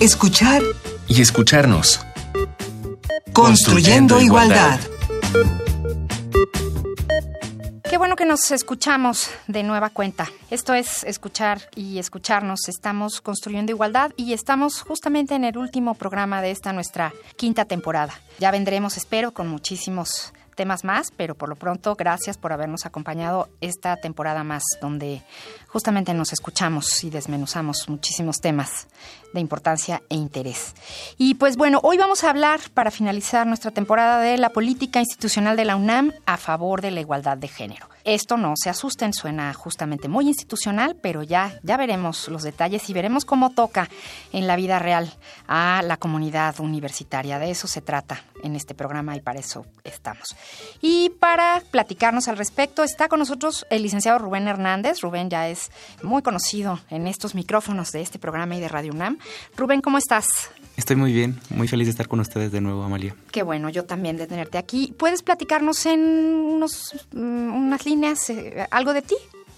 escuchar y escucharnos. Construyendo, igualdad. Qué bueno que nos escuchamos de nueva cuenta. Esto es escuchar y escucharnos. Estamos construyendo igualdad y estamos justamente en el último programa de esta nuestra quinta temporada. Ya vendremos, espero, con muchísimos temas más, pero por lo pronto gracias por habernos acompañado esta temporada más, donde justamente nos escuchamos y desmenuzamos muchísimos temas de importancia e interés. Y pues bueno, hoy vamos a hablar, para finalizar nuestra temporada, de la política institucional de la UNAM a favor de la igualdad de género. Esto no se asusten, suena justamente muy institucional, pero ya, ya veremos los detalles y veremos cómo toca en la vida real a la comunidad universitaria. De eso se trata en este programa y para eso estamos. Y para platicarnos al respecto está con nosotros el licenciado Rubén Hernández. Rubén ya es muy conocido en estos micrófonos de este programa y de Radio UNAM. Rubén, ¿cómo estás? Estoy muy bien, muy feliz de estar con ustedes de nuevo, Amalia. Qué bueno, yo también de tenerte aquí. ¿Puedes platicarnos en unos, mm, unas líneas eh, algo de ti?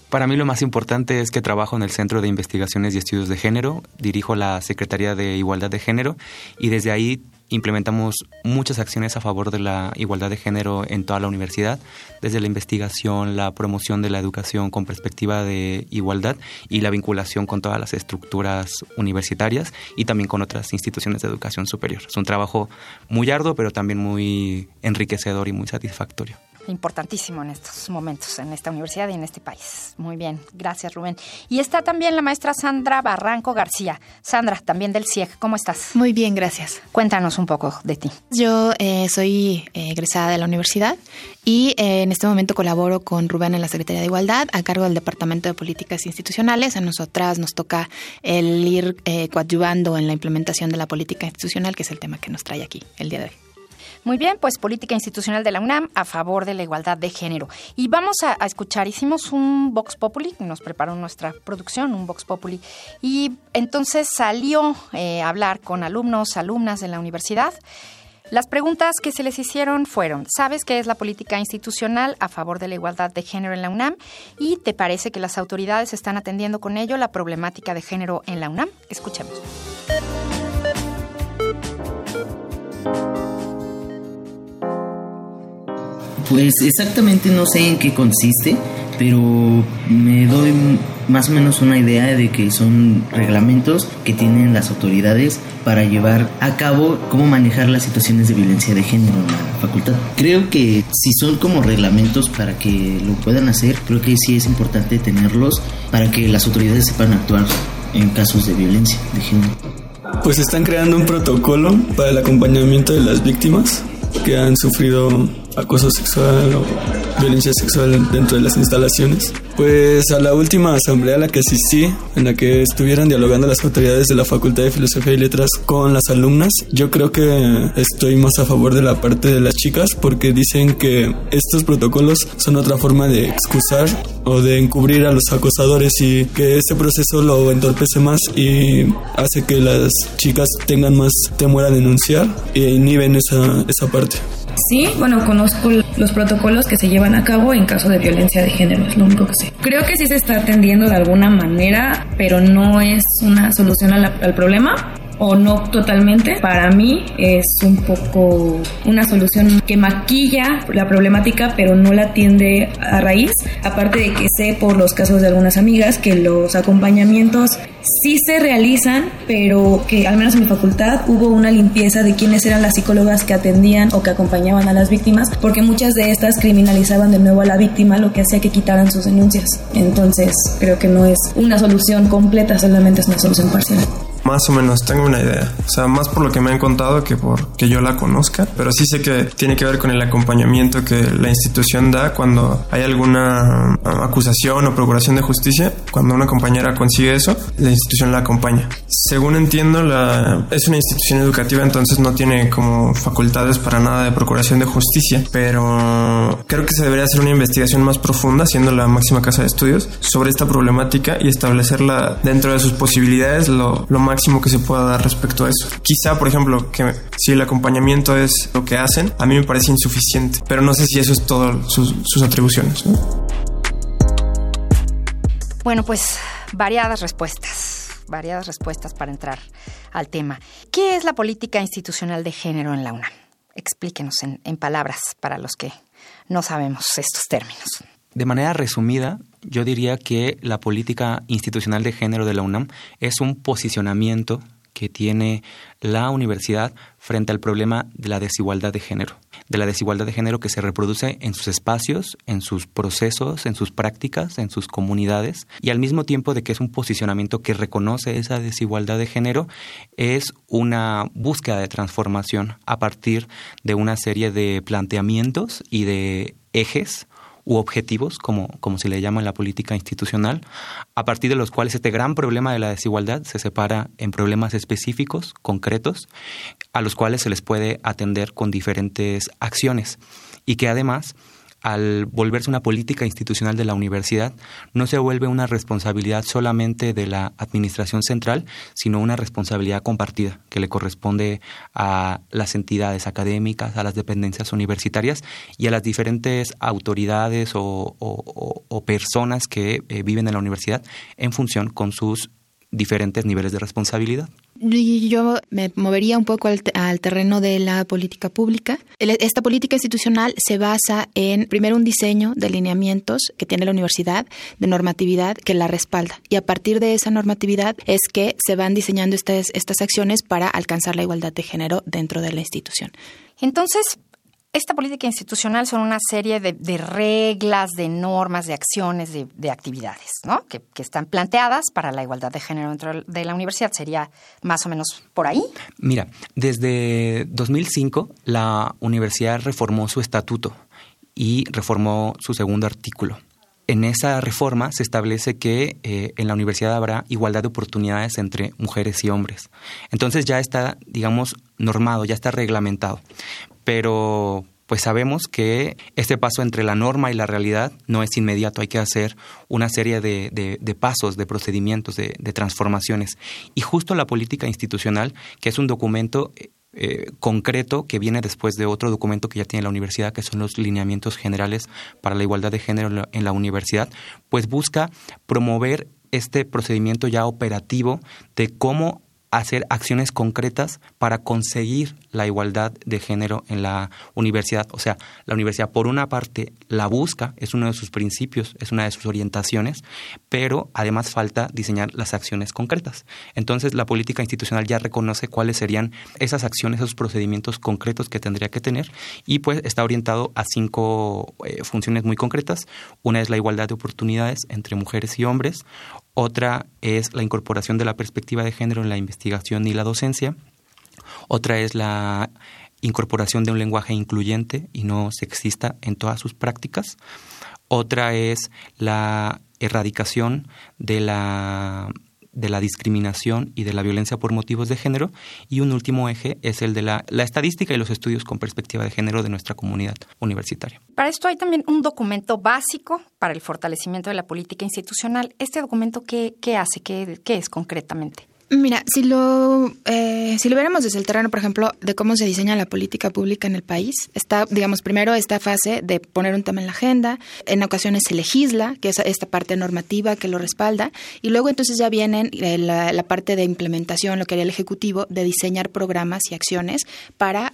Para mí lo más importante es que trabajo en el Centro de Investigaciones y Estudios de Género, dirijo la Secretaría de Igualdad de Género y desde ahí implementamos muchas acciones a favor de la igualdad de género en toda la universidad, desde la investigación, la promoción de la educación con perspectiva de igualdad y la vinculación con todas las estructuras universitarias y también con otras instituciones de educación superior. Es un trabajo muy arduo, pero también muy enriquecedor y muy satisfactorio importantísimo en estos momentos, en esta universidad y en este país. Muy bien, gracias Rubén. Y está también la maestra Sandra Barranco García. Sandra, también del CIEG, ¿cómo estás? Muy bien, gracias. Cuéntanos un poco de ti. Yo eh, soy eh, egresada de la universidad y eh, en este momento colaboro con Rubén en la Secretaría de Igualdad a cargo del Departamento de Políticas Institucionales. A nosotras nos toca el ir coadyuvando en la implementación de la política institucional, que es el tema que nos trae aquí el día de hoy. Muy bien, pues política institucional de la UNAM a favor de la igualdad de género. Y vamos a, escuchar, hicimos un Vox Populi, nos preparó nuestra producción, un Vox Populi, y entonces salió eh, a hablar con alumnos, alumnas de la universidad. Las preguntas que se les hicieron fueron, ¿sabes qué es la política institucional a favor de la igualdad de género en la UNAM? ¿Y te parece que las autoridades están atendiendo con ello la problemática de género en la UNAM? Escuchemos. Pues exactamente no sé en qué consiste, pero me doy más o menos una idea de que son reglamentos que tienen las autoridades para llevar a cabo cómo manejar las situaciones de violencia de género en la facultad. Creo que si son como reglamentos para que lo puedan hacer, creo que sí es importante tenerlos para que las autoridades sepan actuar en casos de violencia de género. Pues están creando un protocolo para el acompañamiento de las víctimas que han sufrido acoso sexual o violencia sexual dentro de las instalaciones. Pues a la última asamblea a la que asistí, en la que estuvieron dialogando las autoridades de la Facultad de Filosofía y Letras con las alumnas, yo creo que estoy más a favor de la parte de las chicas porque dicen que estos protocolos son otra forma de excusar o de encubrir a los acosadores y que este proceso lo entorpece más y hace que las chicas tengan más temor a denunciar e inhiben esa, esa parte. Sí, bueno, conozco los protocolos que se llevan a cabo en caso de violencia de género, es lo único que sé. Creo que sí se está atendiendo de alguna manera, pero no es una solución al problema o no totalmente, para mí es un poco una solución que maquilla la problemática pero no la atiende a raíz, aparte de que sé por los casos de algunas amigas que los acompañamientos sí se realizan, pero que al menos en mi facultad hubo una limpieza de quiénes eran las psicólogas que atendían o que acompañaban a las víctimas, porque muchas de estas criminalizaban de nuevo a la víctima, lo que hacía que quitaran sus denuncias. Entonces, creo que no es una solución completa, solamente es una solución parcial. Más o menos tengo una idea. O sea, más por lo que me han contado que por que yo la conozca. Pero sí sé que tiene que ver con el acompañamiento que la institución da cuando hay alguna ah, acusación o procuración de justicia. Cuando una compañera consigue eso, la institución la acompaña. Según entiendo, la, es una institución educativa, entonces no tiene como facultades para nada de procuración de justicia. Pero creo que se debería hacer una investigación más profunda, siendo la máxima casa de estudios, sobre esta problemática y establecerla dentro de sus posibilidades lo más máximo que se pueda dar respecto a eso. Quizá, por ejemplo, que si el acompañamiento es lo que hacen, a mí me parece insuficiente, pero no sé si eso es todo sus, sus atribuciones. Bueno, pues variadas respuestas variadas respuestas para entrar al tema. ¿Qué es la política institucional de género en la UNAM? Explíquenos en palabras para los que no sabemos estos términos. De manera resumida, yo diría que la política institucional de género de la UNAM es un posicionamiento que tiene la universidad frente al problema de la desigualdad de género, de la desigualdad de género que se reproduce en sus espacios, en sus procesos, en sus prácticas, en sus comunidades, y al mismo tiempo de que es un posicionamiento que reconoce esa desigualdad de género, es una búsqueda de transformación a partir de una serie de planteamientos y de ejes u objetivos, como, como se le llama en la política institucional, a partir de los cuales este gran problema de la desigualdad se separa en problemas específicos, concretos, a los cuales se les puede atender con diferentes acciones. Y que además al volverse una política institucional de la universidad, no se vuelve una responsabilidad solamente de la administración central, sino una responsabilidad compartida que le corresponde a las entidades académicas, a las dependencias universitarias y a las diferentes autoridades o, personas que eh, viven en la universidad en función con sus diferentes niveles de responsabilidad. Yo me movería un poco al, terreno de la política pública. Esta política institucional se basa en, primero, un diseño de lineamientos que tiene la universidad, de normatividad que la respalda. Y a partir de esa normatividad es que se van diseñando estas, estas acciones para alcanzar la igualdad de género dentro de la institución. Entonces, esta política institucional son una serie de, reglas, de normas, de acciones, de, actividades, ¿no? Que, están planteadas para la igualdad de género dentro de la universidad. ¿Sería más o menos por ahí? Mira, desde 2005 la universidad reformó su estatuto y reformó su segundo artículo. En esa reforma se establece que eh, en la universidad habrá igualdad de oportunidades entre mujeres y hombres. Entonces ya está, digamos, normado, ya está reglamentado pero pues sabemos que este paso entre la norma y la realidad no es inmediato, hay que hacer una serie de, pasos, de procedimientos, de, transformaciones. Y justo la política institucional, que es un documento eh, concreto que viene después de otro documento que ya tiene la universidad, que son los lineamientos generales para la igualdad de género en la universidad, pues busca promover este procedimiento ya operativo de cómo hacer acciones concretas para conseguir la igualdad de género en la universidad. O sea, la universidad por una parte la busca, es uno de sus principios, es una de sus orientaciones, pero además falta diseñar las acciones concretas. Entonces, la política institucional ya reconoce cuáles serían esas acciones, esos procedimientos concretos que tendría que tener y pues está orientado a cinco eh, funciones muy concretas. Una es la igualdad de oportunidades entre mujeres y hombres, otra es la incorporación de la perspectiva de género en la investigación y la docencia. Otra es la incorporación de un lenguaje incluyente y no sexista en todas sus prácticas. Otra es la erradicación de la de la discriminación y de la violencia por motivos de género. Y un último eje es el de la, estadística y los estudios con perspectiva de género de nuestra comunidad universitaria. Para esto hay también un documento básico para el fortalecimiento de la política institucional. ¿Este documento qué, qué hace? ¿Qué, ¿Qué es concretamente? Mira, si lo, eh, si lo viéramos desde el terreno, por ejemplo, de cómo se diseña la política pública en el país, está, digamos, primero esta fase de poner un tema en la agenda, en ocasiones se legisla, que es esta parte normativa que lo respalda, y luego entonces ya vienen eh, la, parte de implementación, lo que haría el Ejecutivo, de diseñar programas y acciones para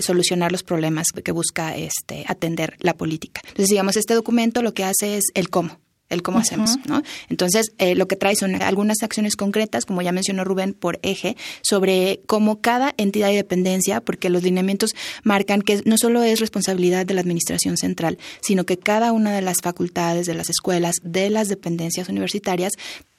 solucionar los problemas que busca este, atender la política. Entonces, digamos, este documento lo que hace es el cómo el cómo hacemos, ¿no? Entonces, eh, lo que trae son algunas acciones concretas, como ya mencionó Rubén, por eje, sobre cómo cada entidad y dependencia, porque los lineamientos marcan que no solo es responsabilidad de la administración central, sino que cada una de las facultades, de las escuelas, de las dependencias universitarias,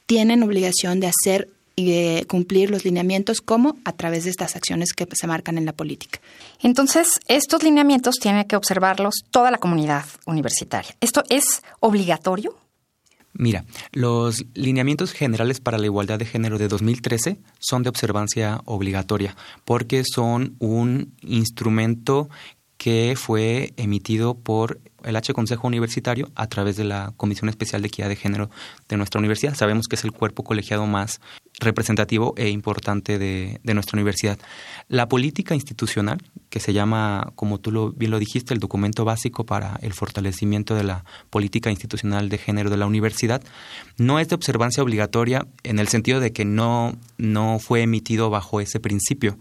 tienen obligación de hacer y de cumplir los lineamientos como a través de estas acciones que se marcan en la política. Entonces, estos lineamientos tiene que observarlos toda la comunidad universitaria. ¿Esto es obligatorio? Mira, los lineamientos generales para la igualdad de género de 2013 son de observancia obligatoria porque son un instrumento que fue emitido por el H Consejo Universitario a través de la Comisión Especial de Equidad de Género de nuestra universidad. Sabemos que es el cuerpo colegiado más representativo e importante de, nuestra universidad. La política institucional, que se llama, como tú bien lo dijiste, el documento básico para el fortalecimiento de la política institucional de género de la universidad, no es de observancia obligatoria en el sentido de que no, no fue emitido bajo ese principio.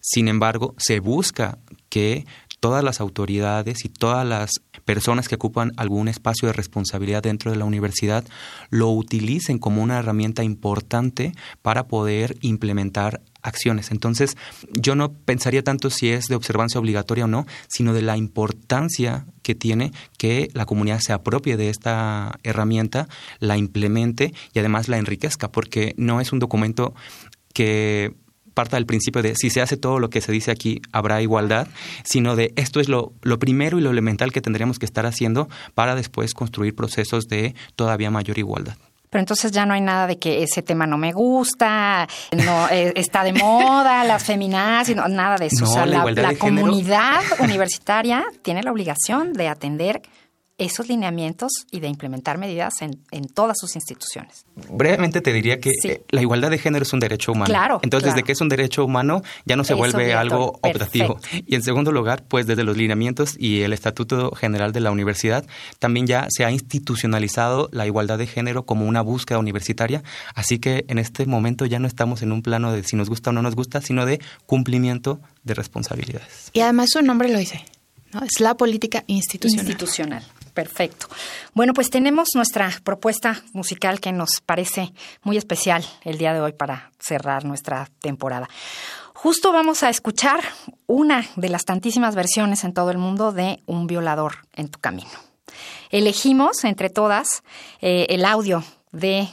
Sin embargo, se busca que todas las autoridades y todas las personas que ocupan algún espacio de responsabilidad dentro de la universidad lo utilicen como una herramienta importante para poder implementar acciones. Entonces, yo no pensaría tanto si es de observancia obligatoria o no, sino de la importancia que tiene que la comunidad se apropie de esta herramienta, la implemente y además la enriquezca, porque no es un documento que parta del principio de si se hace todo lo que se dice aquí, habrá igualdad, sino de esto es lo, lo primero y lo elemental que tendríamos que estar haciendo para después construir procesos de todavía mayor igualdad pero entonces ya no hay nada de que ese tema no me gusta, no eh, está de moda, las feminazis, nada de eso. o sea, la, comunidad universitaria tiene la obligación de atender esos lineamientos y de implementar medidas en, en todas sus instituciones. Brevemente te diría que eh, la igualdad de género es un derecho humano. Claro. Entonces, desde que es un derecho humano, ya no se vuelve algo optativo. Y en segundo lugar, pues desde los lineamientos y el Estatuto General de la Universidad, también ya se ha institucionalizado la igualdad de género como una búsqueda universitaria. Así que en este momento ya no estamos en un plano de si nos gusta o no nos gusta, sino de cumplimiento de responsabilidades. Y además su nombre lo dice. ¿no? Es la política institucional. Institucional. Perfecto. Bueno, pues tenemos nuestra propuesta musical que nos parece muy especial el día de hoy para cerrar nuestra temporada. Justo vamos a escuchar una de las tantísimas versiones en todo el mundo de Un violador en tu camino. Elegimos entre todas eh, el audio de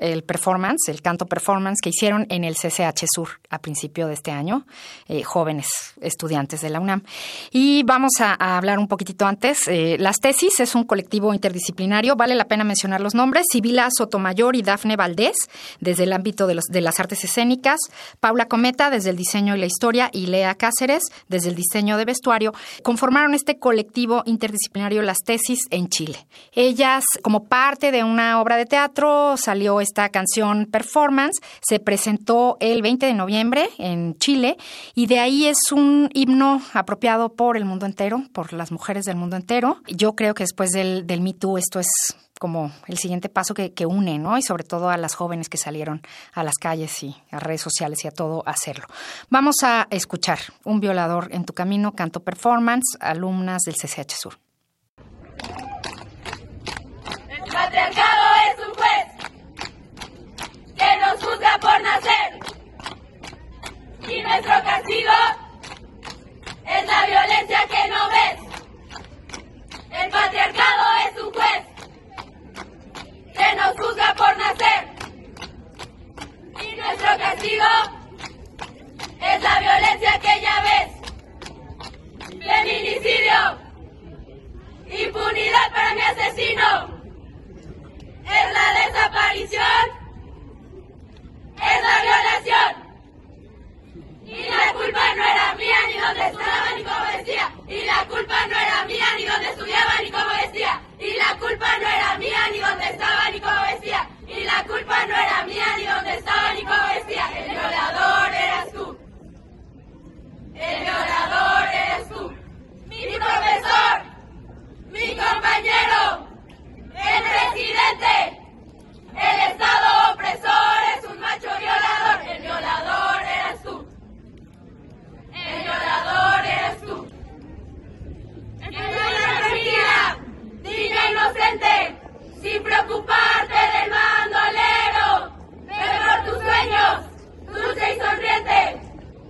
el performance, el canto performance que hicieron en el CCH Sur a principio de este año, eh, jóvenes estudiantes de la UNAM. Y vamos a, hablar un poquitito antes. Eh, las tesis es un colectivo interdisciplinario, vale la pena mencionar los nombres, Sibila Sotomayor y Dafne Valdés, desde el ámbito de, los, de las artes escénicas, Paula Cometa, desde el diseño y la historia, y Lea Cáceres, desde el diseño de vestuario, conformaron este colectivo interdisciplinario Las Tesis en Chile. Ellas, como parte de una obra de teatro, salió esta canción Performance se presentó el 20 de noviembre en Chile y de ahí es un himno apropiado por el mundo entero, por las mujeres del mundo entero. Yo creo que después del, del Me Too esto es como el siguiente paso que, que, une, ¿no? Y sobre todo a las jóvenes que salieron a las calles y a redes sociales y a todo hacerlo. Vamos a escuchar Un violador en tu camino, canto performance, alumnas del CCH Sur. El patriarcado es un juez que nos juzga por nacer. Y nuestro castigo es la violencia que no ves. El patriarcado es un juez que nos juzga por nacer. Y nuestro castigo es la violencia que ya ves. Feminicidio. Impunidad para mi asesino. Es la desaparición es la violación. Y la culpa no era mía ni donde estaba ni cómo vestía. Y la culpa no era mía ni donde estudiaba ni cómo vestía. Y la culpa no era mía ni donde estaba ni cómo vestía. Y la culpa no era mía ni donde estaba ni cómo vestía. El violador eras tú. El violador eres tú. Mi profesor. Mi compañero. El presidente. El Estado opresor es un macho violador. El violador eres tú. El violador eres tú. El energía, niña inocente, sin preocuparte del mandolero. Ve por tus sueños, dulce y sonriente.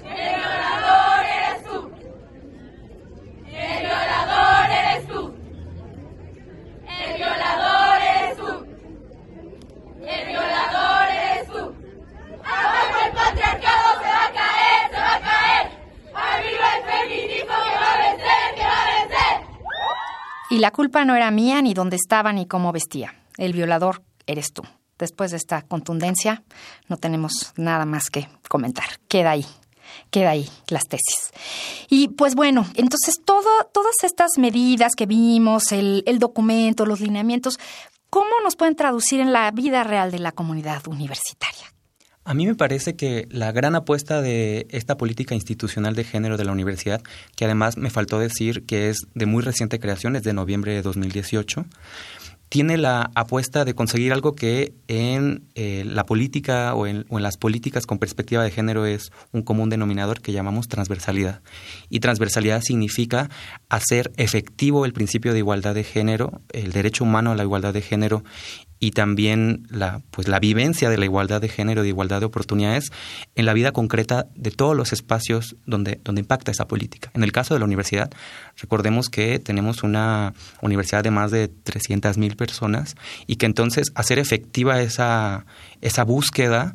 El violador eres tú. El violador eres tú. El violador eres tú. El violador eres tú. Abajo el patriarcado se va a caer, se va a caer. Arriba el feminismo que va a vencer, que va a vencer. Y la culpa no era mía, ni dónde estaba, ni cómo vestía. El violador eres tú. Después de esta contundencia, no tenemos nada más que comentar. Queda ahí queda ahí las tesis. Y pues bueno, entonces todas estas medidas que vimos, el, el, documento, los lineamientos, ¿Cómo nos pueden traducir en la vida real de la comunidad universitaria? A mí me parece que la gran apuesta de esta política institucional de género de la universidad, que además me faltó decir que es de muy reciente creación, es de noviembre de 2018, tiene la apuesta de conseguir algo que en eh, la política o en, las políticas con perspectiva de género es un común denominador que llamamos transversalidad. Y transversalidad significa hacer efectivo el principio de igualdad de género, el derecho humano a la igualdad de género y también la, pues, la vivencia de la igualdad de género, de igualdad de oportunidades en la vida concreta de todos los espacios donde, donde impacta esa política. En el caso de la universidad, recordemos que tenemos una universidad de más de 300.000 personas y que entonces hacer efectiva esa, esa búsqueda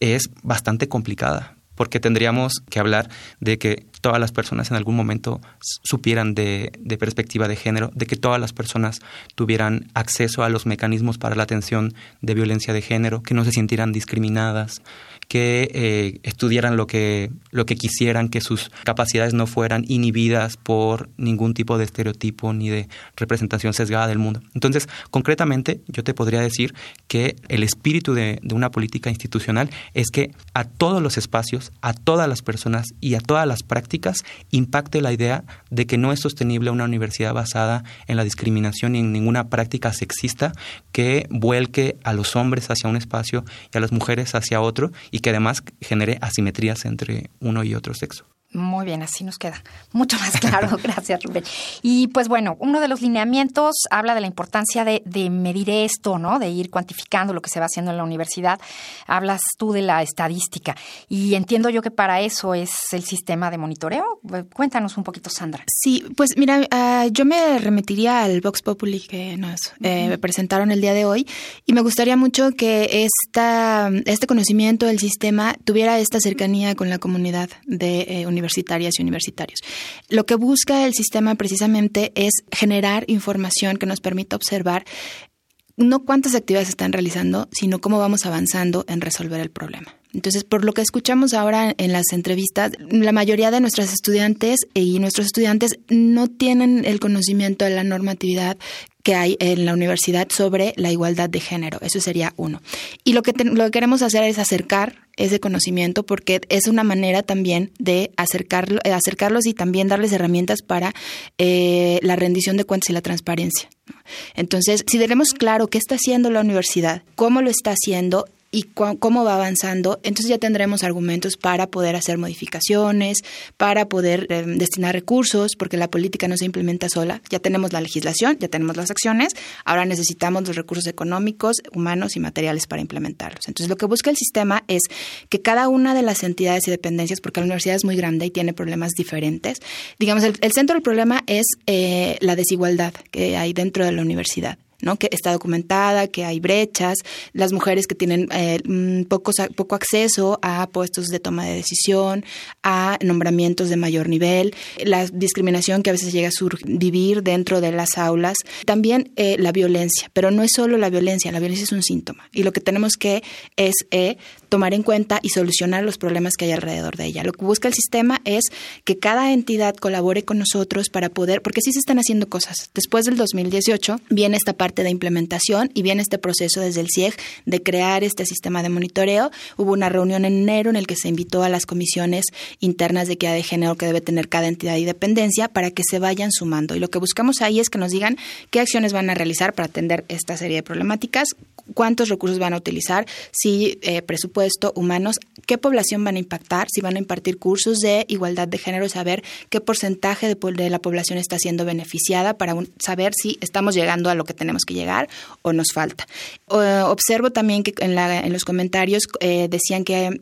es bastante complicada porque tendríamos que hablar de que todas las personas en algún momento supieran de, de, perspectiva de género, de que todas las personas tuvieran acceso a los mecanismos para la atención de violencia de género, que no se sintieran discriminadas, que eh, estudiaran lo que, lo que quisieran, que sus capacidades no fueran inhibidas por ningún tipo de estereotipo ni de representación sesgada del mundo. Entonces, concretamente, yo te podría decir que el espíritu de, de una política institucional es que a todos los espacios, a todas las personas y a todas las prácticas impacte la idea de que no es sostenible una universidad basada en la discriminación y en ninguna práctica sexista que vuelque a los hombres hacia un espacio y a las mujeres hacia otro y que además genere asimetrías entre uno y otro sexo. Muy bien, así nos queda mucho más claro. Gracias, Rubén. Y pues bueno, uno de los lineamientos habla de la importancia de, medir esto, ¿no? De ir cuantificando lo que se va haciendo en la universidad. Hablas tú de la estadística y entiendo yo que para eso es el sistema de monitoreo. Cuéntanos un poquito, Sandra. Sí, pues mira, uh, yo me remitiría al Vox Populi que nos eh, presentaron el día de hoy y me gustaría mucho que esta, este conocimiento del sistema tuviera esta cercanía con la comunidad de eh, universidades universitarias y universitarios. Lo que busca el sistema precisamente es generar información que nos permita observar no cuántas actividades están realizando, sino cómo vamos avanzando en resolver el problema. Entonces, por lo que escuchamos ahora en las entrevistas, la mayoría de nuestros estudiantes y nuestros estudiantes no tienen el conocimiento de la normatividad que hay en la universidad sobre la igualdad de género. Eso sería uno. Y lo que, lo que queremos hacer es acercar ese conocimiento porque es una manera también de acercarlo, acercarlos y también darles herramientas para eh, la rendición de cuentas y la transparencia. Entonces, si tenemos claro qué está haciendo la universidad, cómo lo está haciendo y cómo va avanzando, entonces ya tendremos argumentos para poder hacer modificaciones, para poder eh, destinar recursos, porque la política no se implementa sola. Ya tenemos la legislación, ya tenemos las acciones, ahora necesitamos los recursos económicos, humanos y materiales para implementarlos. Entonces lo que busca el sistema es que cada una de las entidades y dependencias, porque la universidad es muy grande y tiene problemas diferentes, digamos, el, centro del problema es eh, la desigualdad que hay dentro de la universidad que está documentada, que hay brechas, las mujeres que tienen eh, mm, poco, poco acceso a puestos de toma de decisión, a nombramientos de mayor nivel, la discriminación que a veces llega a survivir dentro de las aulas, también eh, la violencia, pero no es solo la violencia, la violencia es un síntoma y lo que tenemos que es eh, tomar en cuenta y solucionar los problemas que hay alrededor de ella. Lo que busca el sistema es que cada entidad colabore con nosotros para poder, porque sí se están haciendo cosas. Después del 2018 viene esta parte de implementación y viene este proceso desde el CIEG de crear este sistema de monitoreo. Hubo una reunión en enero en el que se invitó a las comisiones internas de equidad de género que debe tener cada entidad y dependencia para que se vayan sumando. Y lo que buscamos ahí es que nos digan qué acciones van a realizar para atender esta serie de problemáticas, cuántos recursos van a utilizar, si eh, presupuesto, humanos, qué población van a impactar, si van a impartir cursos de igualdad de género, saber qué porcentaje de, de la población está siendo beneficiada para saber si estamos llegando a lo que tenemos que llegar o nos falta. observo también que en, la, en los comentarios eh, decían que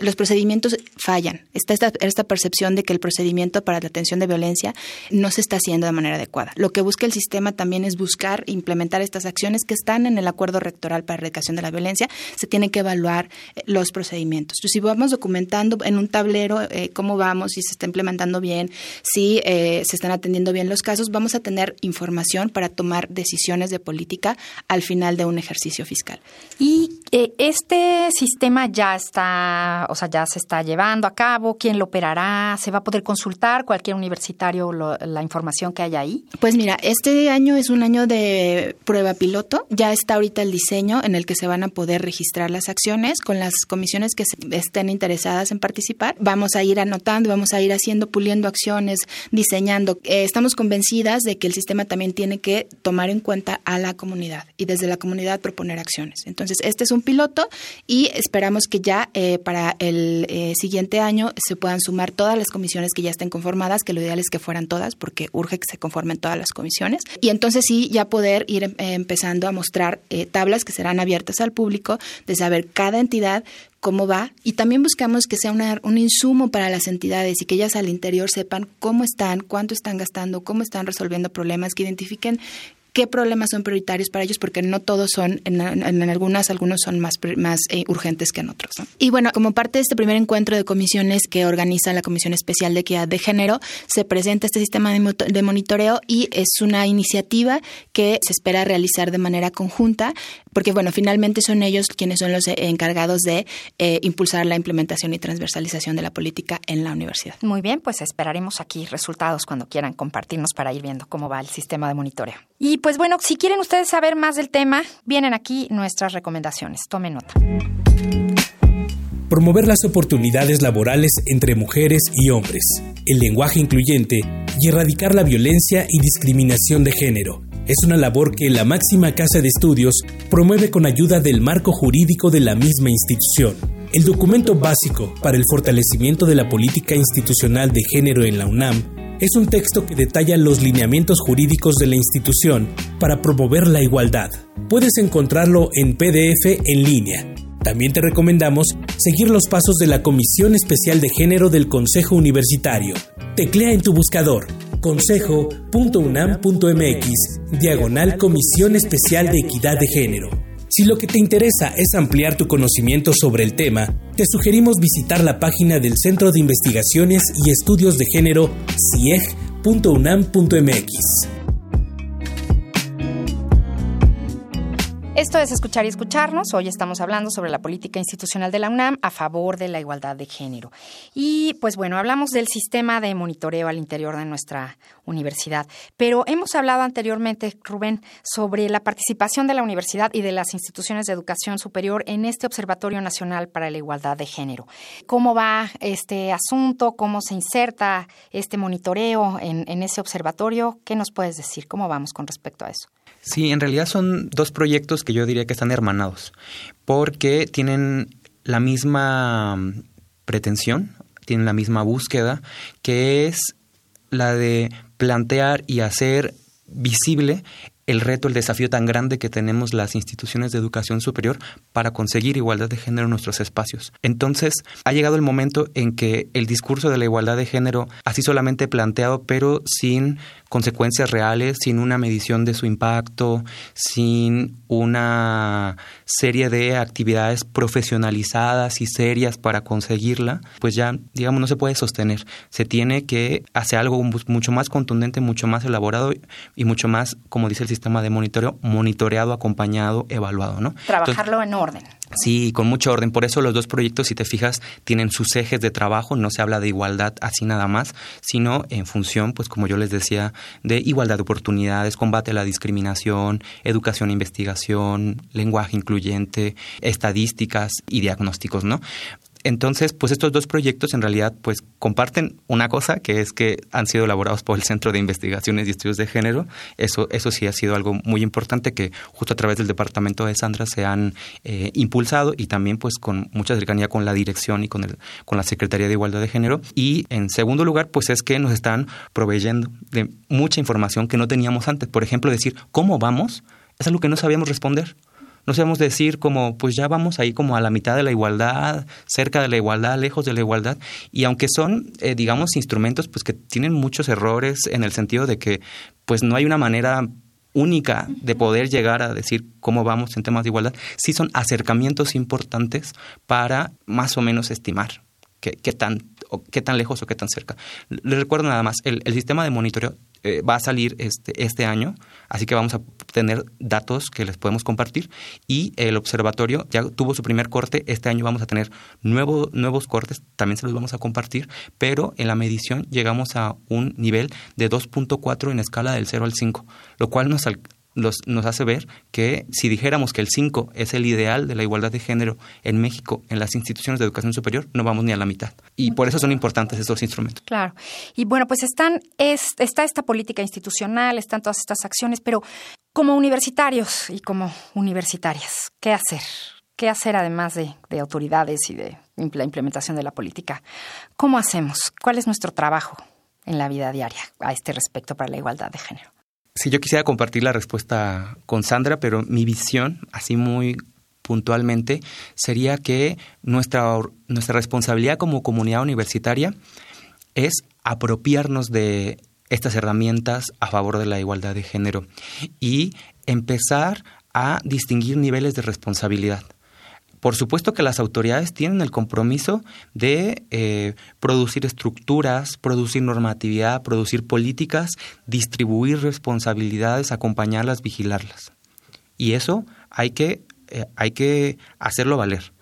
los procedimientos fallan. Está esta, percepción de que el procedimiento para la atención de violencia no se está haciendo de manera adecuada. Lo que busca el sistema también es buscar implementar estas acciones que están en el acuerdo rectoral para erradicación de la violencia. Se tienen que evaluar eh, los procedimientos. Si vamos documentando en un tablero eh, cómo vamos, si se está implementando bien, si se están atendiendo bien los casos, vamos a tener información para tomar decisiones de política al final de un ejercicio fiscal. Y este sistema ya está, o sea, ya se está llevando a cabo? ¿Quién lo operará? ¿Se va a poder consultar cualquier universitario la información que haya ahí? Pues mira, este año es un año de prueba piloto. Ya está ahorita el diseño en el que se van a poder registrar las acciones con las comisiones que estén interesadas en participar. Vamos a ir anotando, vamos a ir haciendo, puliendo acciones, diseñando. Eh, estamos convencidas de que el sistema también tiene que tomar en cuenta a la comunidad y desde la comunidad proponer acciones. Entonces, este es un piloto y esperamos que ya eh, para el eh, siguiente año se puedan sumar todas las comisiones que ya estén conformadas, que lo ideal es que fueran todas, porque urge que se conformen todas las comisiones. Y entonces sí, ya poder ir em, empezando a mostrar tablas que serán abiertas al público de saber cada entidad cómo va y también buscamos que sea un insumo para las entidades y que ellas al interior sepan cómo están, cuánto están gastando, cómo están resolviendo problemas, que identifiquen qué problemas son prioritarios para ellos, porque no todos son, en, algunas, algunos son más, más eh, urgentes que en otros. Y bueno, como parte de este primer encuentro de comisiones que organiza la Comisión Especial de Equidad de Género, se presenta este sistema de, monitoreo y es una iniciativa que se espera realizar de manera conjunta, porque bueno, finalmente son ellos quienes son los eh, encargados de eh, impulsar la implementación y transversalización de la política en la universidad. Muy bien, pues esperaremos aquí resultados cuando quieran compartirnos para ir viendo cómo va el sistema de monitoreo. Y pues bueno, si quieren ustedes saber más del tema, vienen aquí nuestras recomendaciones. Tomen nota. Promover las oportunidades laborales entre mujeres y hombres, el lenguaje incluyente y erradicar la violencia y discriminación de género. Es una labor que la máxima casa de estudios promueve con ayuda del marco jurídico de la misma institución. El documento básico para el fortalecimiento de la política institucional de género en la UNAM es un texto que detalla los lineamientos jurídicos de la institución para promover la igualdad. Puedes encontrarlo en PDF en línea. También te recomendamos seguir los pasos de la Comisión Especial de Género del Consejo Universitario. Teclea en tu buscador consejo.unam.mx, diagonal Comisión Especial de Equidad de Género. Si lo que te interesa es ampliar tu conocimiento sobre el tema, te sugerimos visitar la página del Centro de Investigaciones y Estudios de Género cieg.unam.mx. Esto es Escuchar y Escucharnos. Hoy estamos hablando sobre la política institucional de la UNAM a favor de la igualdad de género. Y pues bueno, hablamos del sistema de monitoreo al interior de nuestra universidad. Pero hemos hablado anteriormente, Rubén, sobre la participación de la universidad y de las instituciones de educación superior en este Observatorio Nacional para la Igualdad de Género. ¿Cómo va este asunto? ¿Cómo se inserta este monitoreo en, en ese observatorio? ¿Qué nos puedes decir? ¿Cómo vamos con respecto a eso? Sí, en realidad son dos proyectos que yo diría que están hermanados, porque tienen la misma pretensión, tienen la misma búsqueda, que es la de plantear y hacer visible el reto, el desafío tan grande que tenemos las instituciones de educación superior para conseguir igualdad de género en nuestros espacios. Entonces, ha llegado el momento en que el discurso de la igualdad de género, así solamente planteado, pero sin consecuencias reales, sin una medición de su impacto, sin una serie de actividades profesionalizadas y serias para conseguirla, pues ya, digamos, no se puede sostener. Se tiene que hacer algo mucho más contundente, mucho más elaborado y mucho más, como dice el sistema de monitoreo, monitoreado, acompañado, evaluado, ¿no? Trabajarlo en orden. Sí, con mucho orden. Por eso los dos proyectos, si te fijas, tienen sus ejes de trabajo. No se habla de igualdad así nada más, sino en función, pues como yo les decía, de igualdad de oportunidades, combate a la discriminación, educación e investigación, lenguaje incluyente, estadísticas y diagnósticos, ¿no? Entonces, pues estos dos proyectos en realidad pues comparten una cosa que es que han sido elaborados por el Centro de Investigaciones y Estudios de Género. Eso, eso sí ha sido algo muy importante que justo a través del departamento de Sandra se han eh, impulsado y también pues con mucha cercanía con la dirección y con, el, con la Secretaría de Igualdad de Género. Y en segundo lugar, pues es que nos están proveyendo de mucha información que no teníamos antes. Por ejemplo, decir cómo vamos es algo que no sabíamos responder no sabemos decir como, pues ya vamos ahí como a la mitad de la igualdad, cerca de la igualdad, lejos de la igualdad. Y aunque son, eh, digamos, instrumentos pues que tienen muchos errores en el sentido de que pues no hay una manera única de poder llegar a decir cómo vamos en temas de igualdad, sí son acercamientos importantes para más o menos estimar qué, qué tan, qué tan lejos o qué tan cerca. Les recuerdo nada más, el, el sistema de monitoreo eh, va a salir este, este año, así que vamos a tener datos que les podemos compartir. Y el observatorio ya tuvo su primer corte, este año vamos a tener nuevo, nuevos cortes, también se los vamos a compartir, pero en la medición llegamos a un nivel de 2.4 en escala del 0 al 5, lo cual nos, nos hace ver que si dijéramos que el 5 es el ideal de la igualdad de género en México, en las instituciones de educación superior, no vamos ni a la mitad. Y por eso son importantes estos instrumentos. Claro. Y bueno, pues están, es, está esta política institucional, están todas estas acciones, pero como universitarios y como universitarias, ¿qué hacer? ¿Qué hacer además de, de autoridades y de la implementación de la política? ¿Cómo hacemos? ¿Cuál es nuestro trabajo en la vida diaria a este respecto para la igualdad de género? Sí, yo quisiera compartir la respuesta con Sandra, pero mi visión, así muy puntualmente, sería que nuestra, nuestra responsabilidad como comunidad universitaria es apropiarnos de estas herramientas a favor de la igualdad de género y empezar a distinguir niveles de responsabilidad. Por supuesto que las autoridades tienen el compromiso de eh, producir estructuras, producir normatividad, producir políticas, distribuir responsabilidades, acompañarlas, vigilarlas. Y eso hay que, eh, hay que hacerlo valer.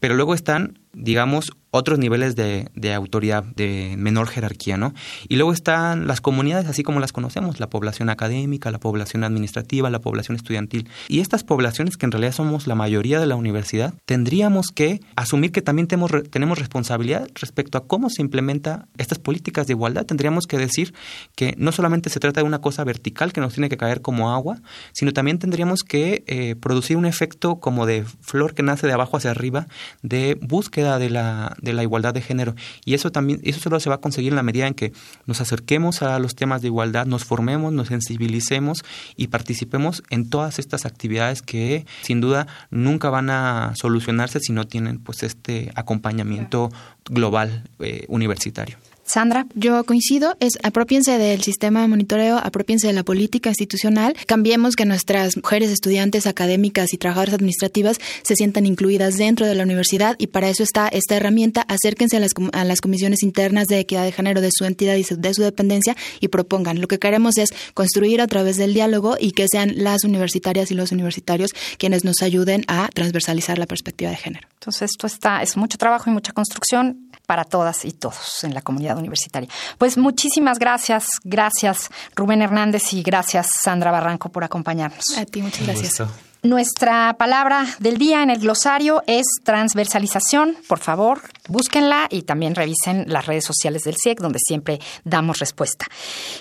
Pero luego están, digamos, otros niveles de, de, autoridad de menor jerarquía, ¿no? Y luego están las comunidades así como las conocemos, la población académica, la población administrativa, la población estudiantil. Y estas poblaciones, que en realidad somos la mayoría de la universidad, tendríamos que asumir que también tenemos, tenemos responsabilidad respecto a cómo se implementa estas políticas de igualdad. Tendríamos que decir que no solamente se trata de una cosa vertical que nos tiene que caer como agua, sino también tendríamos que eh, producir un efecto como de flor que nace de abajo hacia arriba, de búsqueda de la de la igualdad de género. Y eso también, eso solo se va a conseguir en la medida en que nos acerquemos a los temas de igualdad, nos formemos, nos sensibilicemos y participemos en todas estas actividades que sin duda nunca van a solucionarse si no tienen pues este acompañamiento global eh, universitario. Sandra. Yo coincido, es apropiense del sistema de monitoreo, apropiense de la política institucional, cambiemos que nuestras mujeres estudiantes académicas y trabajadoras administrativas se sientan incluidas dentro de la universidad y para eso está esta herramienta, acérquense a las, a las comisiones internas de equidad de género de su entidad y de su dependencia y propongan. Lo que queremos es construir a través del diálogo y que sean las universitarias y los universitarios quienes nos ayuden a transversalizar la perspectiva de género. Entonces esto está, es mucho trabajo y mucha construcción para todas y todos en la comunidad universitaria. Pues muchísimas gracias, gracias Rubén Hernández y gracias Sandra Barranco por acompañarnos. A ti, muchas gracias. Nuestra palabra del día en el glosario es transversalización. Por favor, búsquenla y también revisen las redes sociales del CIEC, donde siempre damos respuesta.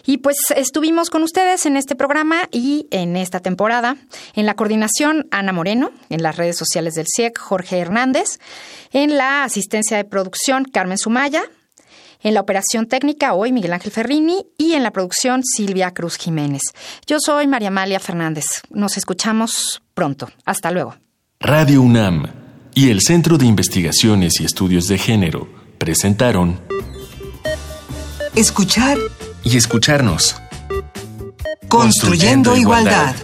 Y pues estuvimos con ustedes en este programa y en esta temporada. En la coordinación, Ana Moreno, en las redes sociales del CIEC, Jorge Hernández, en la asistencia de producción, Carmen Sumaya, en la operación técnica, hoy Miguel Ángel Ferrini y en la producción Silvia Cruz Jiménez. Yo soy María Amalia Fernández. Nos escuchamos pronto. Hasta luego. Radio UNAM y el Centro de Investigaciones y Estudios de Género presentaron Escuchar y escucharnos. Construyendo, igualdad.